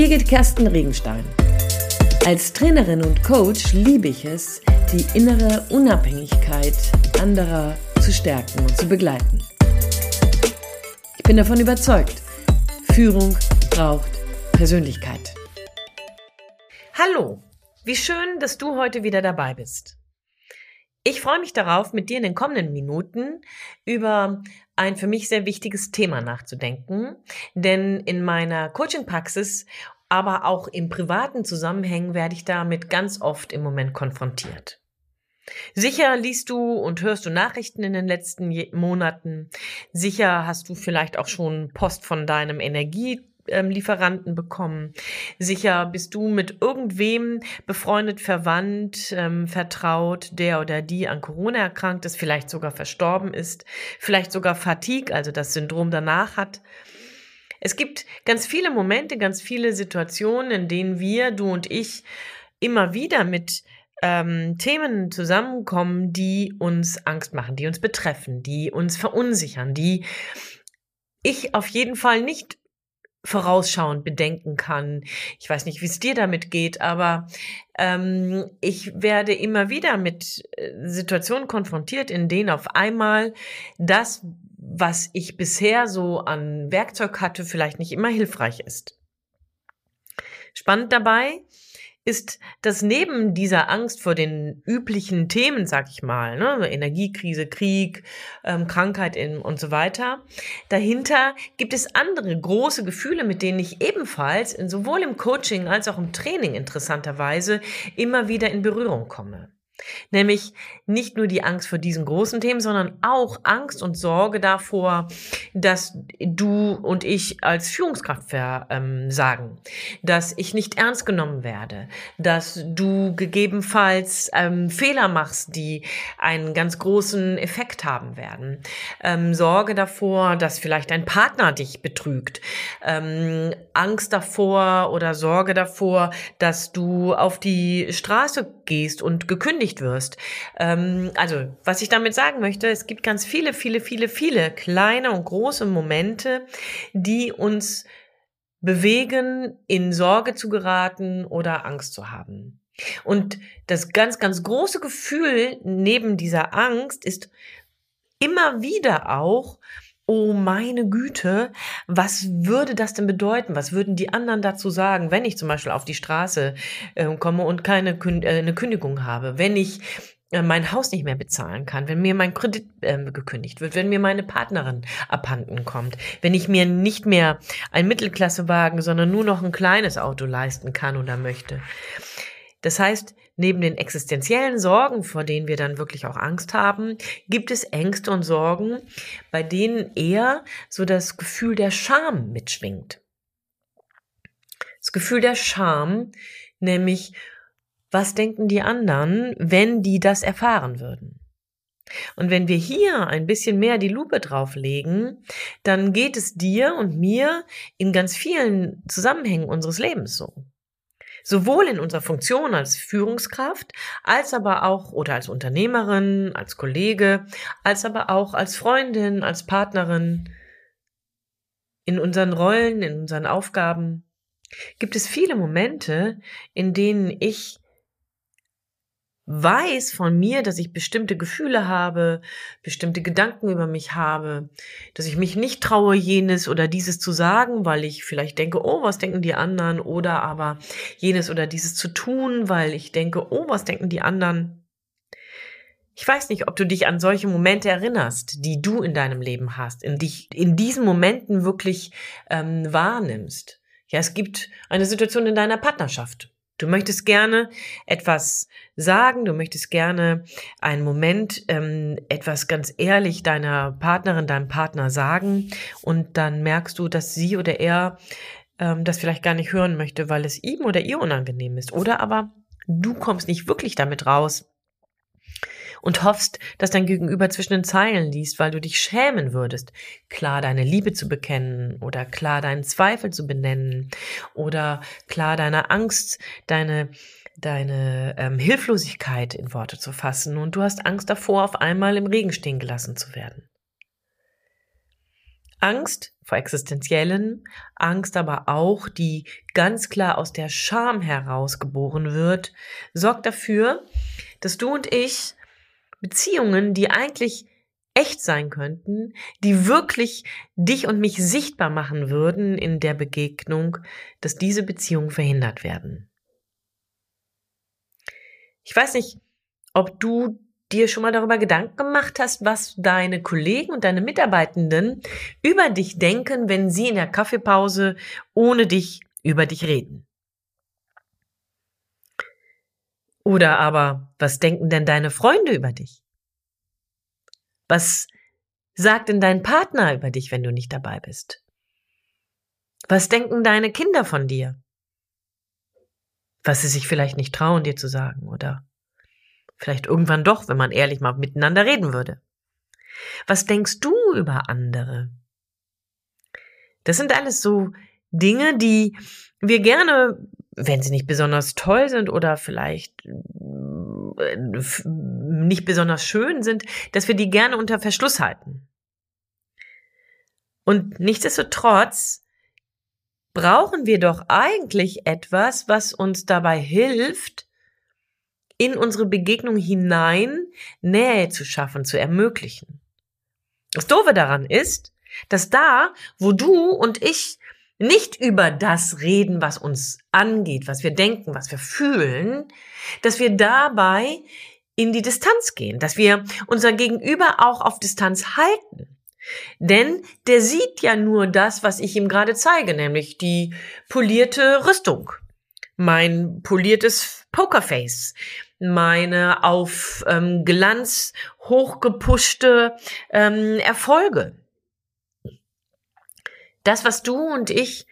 Birgit Kersten Regenstein. Als Trainerin und Coach liebe ich es, die innere Unabhängigkeit anderer zu stärken und zu begleiten. Ich bin davon überzeugt, Führung braucht Persönlichkeit. Hallo, wie schön, dass du heute wieder dabei bist. Ich freue mich darauf, mit dir in den kommenden Minuten über ein für mich sehr wichtiges Thema nachzudenken, denn in meiner Coaching-Praxis, aber auch im privaten Zusammenhängen werde ich damit ganz oft im Moment konfrontiert. Sicher liest du und hörst du Nachrichten in den letzten Monaten. Sicher hast du vielleicht auch schon Post von deinem Energie ähm, Lieferanten bekommen. Sicher bist du mit irgendwem befreundet, verwandt, ähm, vertraut, der oder die an Corona erkrankt ist, vielleicht sogar verstorben ist, vielleicht sogar Fatigue, also das Syndrom danach hat. Es gibt ganz viele Momente, ganz viele Situationen, in denen wir, du und ich, immer wieder mit ähm, Themen zusammenkommen, die uns Angst machen, die uns betreffen, die uns verunsichern, die ich auf jeden Fall nicht vorausschauend bedenken kann. Ich weiß nicht, wie es dir damit geht, aber ähm, ich werde immer wieder mit äh, Situationen konfrontiert, in denen auf einmal das, was ich bisher so an Werkzeug hatte, vielleicht nicht immer hilfreich ist. Spannend dabei, ist, dass neben dieser Angst vor den üblichen Themen, sag ich mal, ne, Energiekrise, Krieg, ähm, Krankheit in, und so weiter, dahinter gibt es andere große Gefühle, mit denen ich ebenfalls in, sowohl im Coaching als auch im Training interessanterweise immer wieder in Berührung komme. Nämlich nicht nur die Angst vor diesen großen Themen, sondern auch Angst und Sorge davor, dass du und ich als Führungskraft versagen, ähm, dass ich nicht ernst genommen werde, dass du gegebenenfalls ähm, Fehler machst, die einen ganz großen Effekt haben werden. Ähm, Sorge davor, dass vielleicht dein Partner dich betrügt. Ähm, Angst davor oder Sorge davor, dass du auf die Straße gehst und gekündigt wirst. Ähm, also, was ich damit sagen möchte, es gibt ganz viele, viele, viele, viele kleine und große Momente, die uns bewegen, in Sorge zu geraten oder Angst zu haben. Und das ganz, ganz große Gefühl neben dieser Angst ist immer wieder auch, oh meine Güte, was würde das denn bedeuten? Was würden die anderen dazu sagen, wenn ich zum Beispiel auf die Straße äh, komme und keine Kün äh, eine Kündigung habe, wenn ich äh, mein Haus nicht mehr bezahlen kann, wenn mir mein Kredit äh, gekündigt wird, wenn mir meine Partnerin abhanden kommt, wenn ich mir nicht mehr ein Mittelklassewagen, sondern nur noch ein kleines Auto leisten kann oder möchte. Das heißt, neben den existenziellen Sorgen, vor denen wir dann wirklich auch Angst haben, gibt es Ängste und Sorgen, bei denen eher so das Gefühl der Scham mitschwingt. Das Gefühl der Scham, nämlich, was denken die anderen, wenn die das erfahren würden? Und wenn wir hier ein bisschen mehr die Lupe drauflegen, dann geht es dir und mir in ganz vielen Zusammenhängen unseres Lebens so. Sowohl in unserer Funktion als Führungskraft, als aber auch oder als Unternehmerin, als Kollege, als aber auch als Freundin, als Partnerin, in unseren Rollen, in unseren Aufgaben, gibt es viele Momente, in denen ich weiß von mir, dass ich bestimmte Gefühle habe, bestimmte Gedanken über mich habe, dass ich mich nicht traue, jenes oder dieses zu sagen, weil ich vielleicht denke, oh, was denken die anderen, oder aber jenes oder dieses zu tun, weil ich denke, oh, was denken die anderen. Ich weiß nicht, ob du dich an solche Momente erinnerst, die du in deinem Leben hast, in dich in diesen Momenten wirklich ähm, wahrnimmst. Ja, es gibt eine Situation in deiner Partnerschaft Du möchtest gerne etwas sagen, du möchtest gerne einen Moment ähm, etwas ganz ehrlich deiner Partnerin, deinem Partner sagen und dann merkst du, dass sie oder er ähm, das vielleicht gar nicht hören möchte, weil es ihm oder ihr unangenehm ist. Oder aber du kommst nicht wirklich damit raus, und hoffst, dass dein Gegenüber zwischen den Zeilen liest, weil du dich schämen würdest, klar deine Liebe zu bekennen oder klar deinen Zweifel zu benennen oder klar deine Angst, deine deine ähm, Hilflosigkeit in Worte zu fassen und du hast Angst davor, auf einmal im Regen stehen gelassen zu werden. Angst vor existenziellen, Angst aber auch, die ganz klar aus der Scham heraus geboren wird, sorgt dafür, dass du und ich Beziehungen, die eigentlich echt sein könnten, die wirklich dich und mich sichtbar machen würden in der Begegnung, dass diese Beziehungen verhindert werden. Ich weiß nicht, ob du dir schon mal darüber Gedanken gemacht hast, was deine Kollegen und deine Mitarbeitenden über dich denken, wenn sie in der Kaffeepause ohne dich über dich reden. Oder aber, was denken denn deine Freunde über dich? Was sagt denn dein Partner über dich, wenn du nicht dabei bist? Was denken deine Kinder von dir? Was sie sich vielleicht nicht trauen, dir zu sagen, oder Vielleicht irgendwann doch, wenn man ehrlich mal miteinander reden würde. Was denkst du über andere? Das sind alles so Dinge, die wir gerne, wenn sie nicht besonders toll sind oder vielleicht äh, nicht besonders schön sind, dass wir die gerne unter Verschluss halten. Und nichtsdestotrotz brauchen wir doch eigentlich etwas, was uns dabei hilft, in unsere Begegnung hinein Nähe zu schaffen, zu ermöglichen. Das Doofe daran ist, dass da, wo du und ich nicht über das reden, was uns angeht, was wir denken, was wir fühlen, dass wir dabei in die Distanz gehen, dass wir unser Gegenüber auch auf Distanz halten. Denn der sieht ja nur das, was ich ihm gerade zeige, nämlich die polierte Rüstung, mein poliertes Pokerface, meine auf ähm, Glanz hochgepuschte ähm, Erfolge. Das, was du und ich,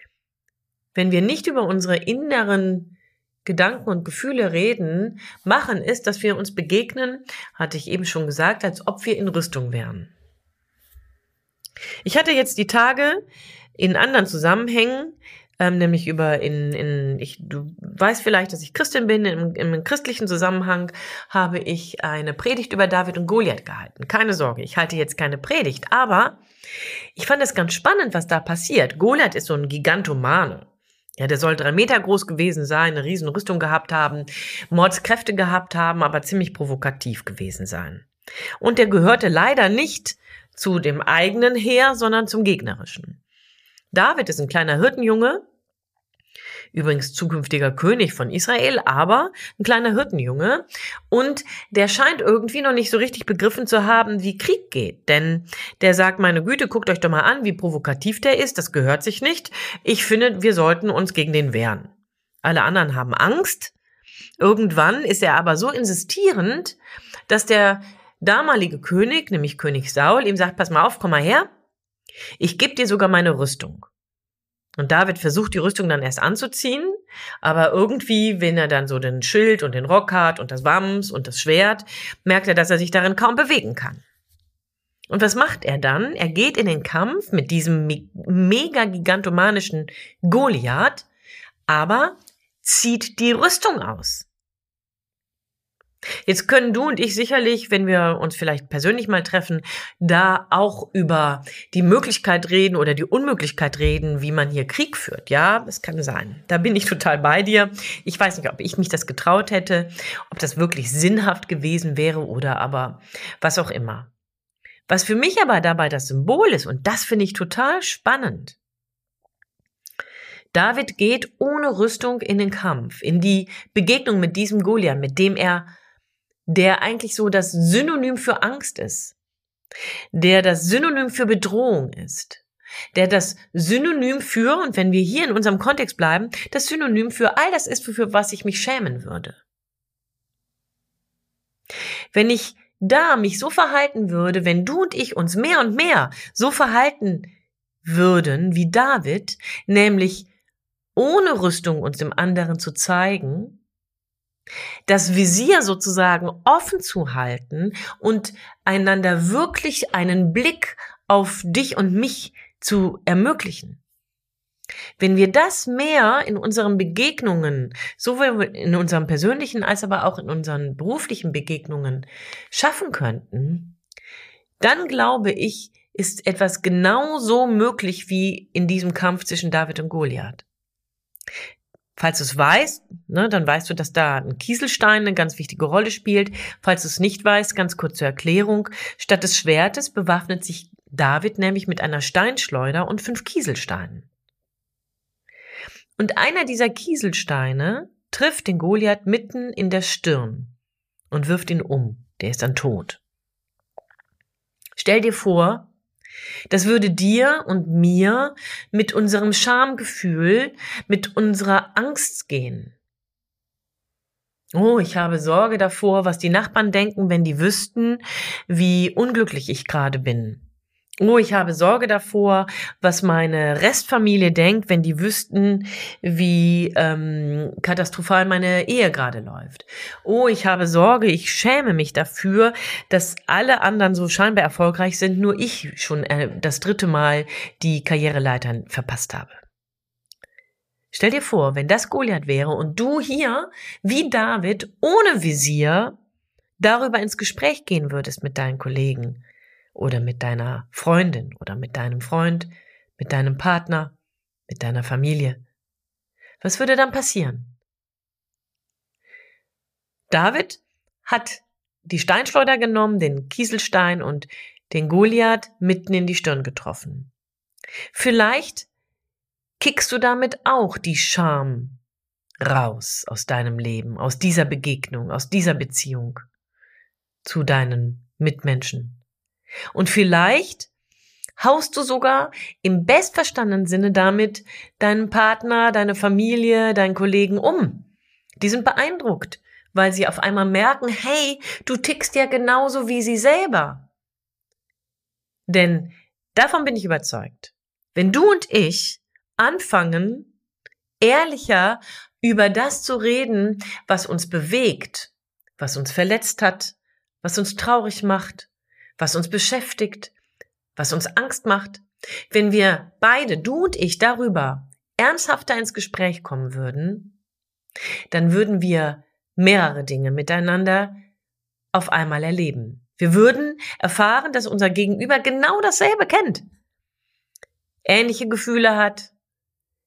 wenn wir nicht über unsere inneren Gedanken und Gefühle reden, machen, ist, dass wir uns begegnen, hatte ich eben schon gesagt, als ob wir in Rüstung wären. Ich hatte jetzt die Tage in anderen Zusammenhängen ähm, nämlich über in, in ich, du weißt vielleicht, dass ich Christin bin, im, im christlichen Zusammenhang habe ich eine Predigt über David und Goliath gehalten. Keine Sorge, ich halte jetzt keine Predigt, aber ich fand es ganz spannend, was da passiert. Goliath ist so ein Gigantomane. Ja, der soll drei Meter groß gewesen sein, eine riesen Rüstung gehabt haben, Mordskräfte gehabt haben, aber ziemlich provokativ gewesen sein. Und der gehörte leider nicht zu dem eigenen Heer, sondern zum gegnerischen. David ist ein kleiner Hirtenjunge, übrigens zukünftiger König von Israel, aber ein kleiner Hirtenjunge. Und der scheint irgendwie noch nicht so richtig begriffen zu haben, wie Krieg geht. Denn der sagt, meine Güte, guckt euch doch mal an, wie provokativ der ist, das gehört sich nicht. Ich finde, wir sollten uns gegen den wehren. Alle anderen haben Angst. Irgendwann ist er aber so insistierend, dass der damalige König, nämlich König Saul, ihm sagt, pass mal auf, komm mal her, ich gebe dir sogar meine Rüstung. Und David versucht die Rüstung dann erst anzuziehen, aber irgendwie, wenn er dann so den Schild und den Rock hat und das Wams und das Schwert, merkt er, dass er sich darin kaum bewegen kann. Und was macht er dann? Er geht in den Kampf mit diesem mega gigantomanischen Goliath, aber zieht die Rüstung aus. Jetzt können du und ich sicherlich, wenn wir uns vielleicht persönlich mal treffen, da auch über die Möglichkeit reden oder die Unmöglichkeit reden, wie man hier Krieg führt. Ja, es kann sein. Da bin ich total bei dir. Ich weiß nicht, ob ich mich das getraut hätte, ob das wirklich sinnhaft gewesen wäre oder aber was auch immer. Was für mich aber dabei das Symbol ist, und das finde ich total spannend. David geht ohne Rüstung in den Kampf, in die Begegnung mit diesem Goliath, mit dem er der eigentlich so das Synonym für Angst ist, der das Synonym für Bedrohung ist, der das Synonym für, und wenn wir hier in unserem Kontext bleiben, das Synonym für all das ist, für was ich mich schämen würde. Wenn ich da mich so verhalten würde, wenn du und ich uns mehr und mehr so verhalten würden wie David, nämlich ohne Rüstung uns dem anderen zu zeigen, das Visier sozusagen offen zu halten und einander wirklich einen Blick auf dich und mich zu ermöglichen. Wenn wir das mehr in unseren Begegnungen, sowohl in unseren persönlichen als aber auch in unseren beruflichen Begegnungen schaffen könnten, dann glaube ich, ist etwas genauso möglich wie in diesem Kampf zwischen David und Goliath. Falls du es weißt, ne, dann weißt du, dass da ein Kieselstein eine ganz wichtige Rolle spielt. Falls du es nicht weißt, ganz kurz zur Erklärung. Statt des Schwertes bewaffnet sich David nämlich mit einer Steinschleuder und fünf Kieselsteinen. Und einer dieser Kieselsteine trifft den Goliath mitten in der Stirn und wirft ihn um. Der ist dann tot. Stell dir vor, das würde dir und mir mit unserem Schamgefühl, mit unserer Angst gehen. Oh, ich habe Sorge davor, was die Nachbarn denken, wenn die wüssten, wie unglücklich ich gerade bin. Oh, ich habe Sorge davor, was meine Restfamilie denkt, wenn die wüssten, wie ähm, katastrophal meine Ehe gerade läuft. Oh, ich habe Sorge, ich schäme mich dafür, dass alle anderen so scheinbar erfolgreich sind, nur ich schon äh, das dritte Mal die Karriereleitern verpasst habe. Stell dir vor, wenn das Goliath wäre und du hier, wie David, ohne Visier, darüber ins Gespräch gehen würdest mit deinen Kollegen oder mit deiner Freundin oder mit deinem Freund, mit deinem Partner, mit deiner Familie. Was würde dann passieren? David hat die Steinschleuder genommen, den Kieselstein und den Goliath mitten in die Stirn getroffen. Vielleicht kickst du damit auch die Scham raus aus deinem Leben, aus dieser Begegnung, aus dieser Beziehung zu deinen Mitmenschen. Und vielleicht haust du sogar im bestverstandenen Sinne damit deinen Partner, deine Familie, deinen Kollegen um. Die sind beeindruckt, weil sie auf einmal merken, hey, du tickst ja genauso wie sie selber. Denn davon bin ich überzeugt. Wenn du und ich anfangen, ehrlicher über das zu reden, was uns bewegt, was uns verletzt hat, was uns traurig macht, was uns beschäftigt, was uns Angst macht, wenn wir beide, du und ich, darüber ernsthafter ins Gespräch kommen würden, dann würden wir mehrere Dinge miteinander auf einmal erleben. Wir würden erfahren, dass unser Gegenüber genau dasselbe kennt, ähnliche Gefühle hat,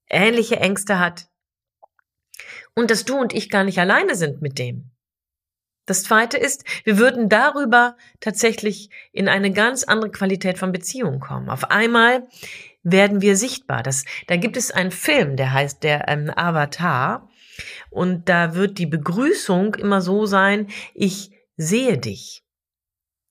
ähnliche Ängste hat und dass du und ich gar nicht alleine sind mit dem. Das zweite ist, wir würden darüber tatsächlich in eine ganz andere Qualität von Beziehungen kommen. Auf einmal werden wir sichtbar. Das, da gibt es einen Film, der heißt der ähm, Avatar. Und da wird die Begrüßung immer so sein, ich sehe dich.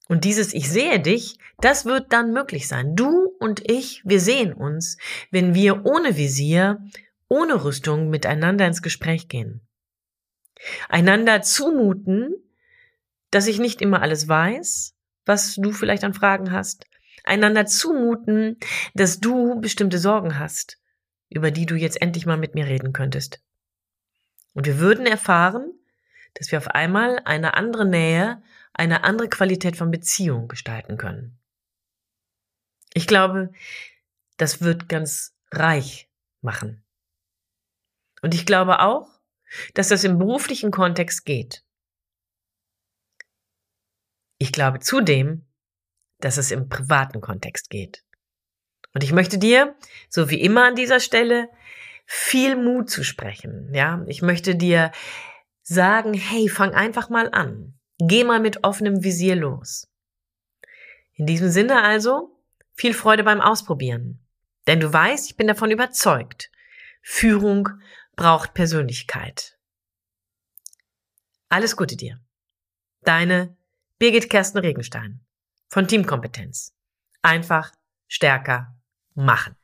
Und dieses Ich sehe dich, das wird dann möglich sein. Du und ich, wir sehen uns, wenn wir ohne Visier, ohne Rüstung miteinander ins Gespräch gehen einander zumuten, dass ich nicht immer alles weiß, was du vielleicht an Fragen hast, einander zumuten, dass du bestimmte Sorgen hast, über die du jetzt endlich mal mit mir reden könntest. Und wir würden erfahren, dass wir auf einmal eine andere Nähe, eine andere Qualität von Beziehung gestalten können. Ich glaube, das wird ganz reich machen. Und ich glaube auch, dass das im beruflichen Kontext geht. Ich glaube zudem, dass es im privaten Kontext geht. Und ich möchte dir, so wie immer an dieser Stelle, viel Mut zu sprechen. Ja, ich möchte dir sagen, hey, fang einfach mal an. Geh mal mit offenem Visier los. In diesem Sinne also, viel Freude beim Ausprobieren. Denn du weißt, ich bin davon überzeugt, Führung braucht Persönlichkeit. Alles Gute dir. Deine Birgit Kersten Regenstein von Teamkompetenz. Einfach stärker machen.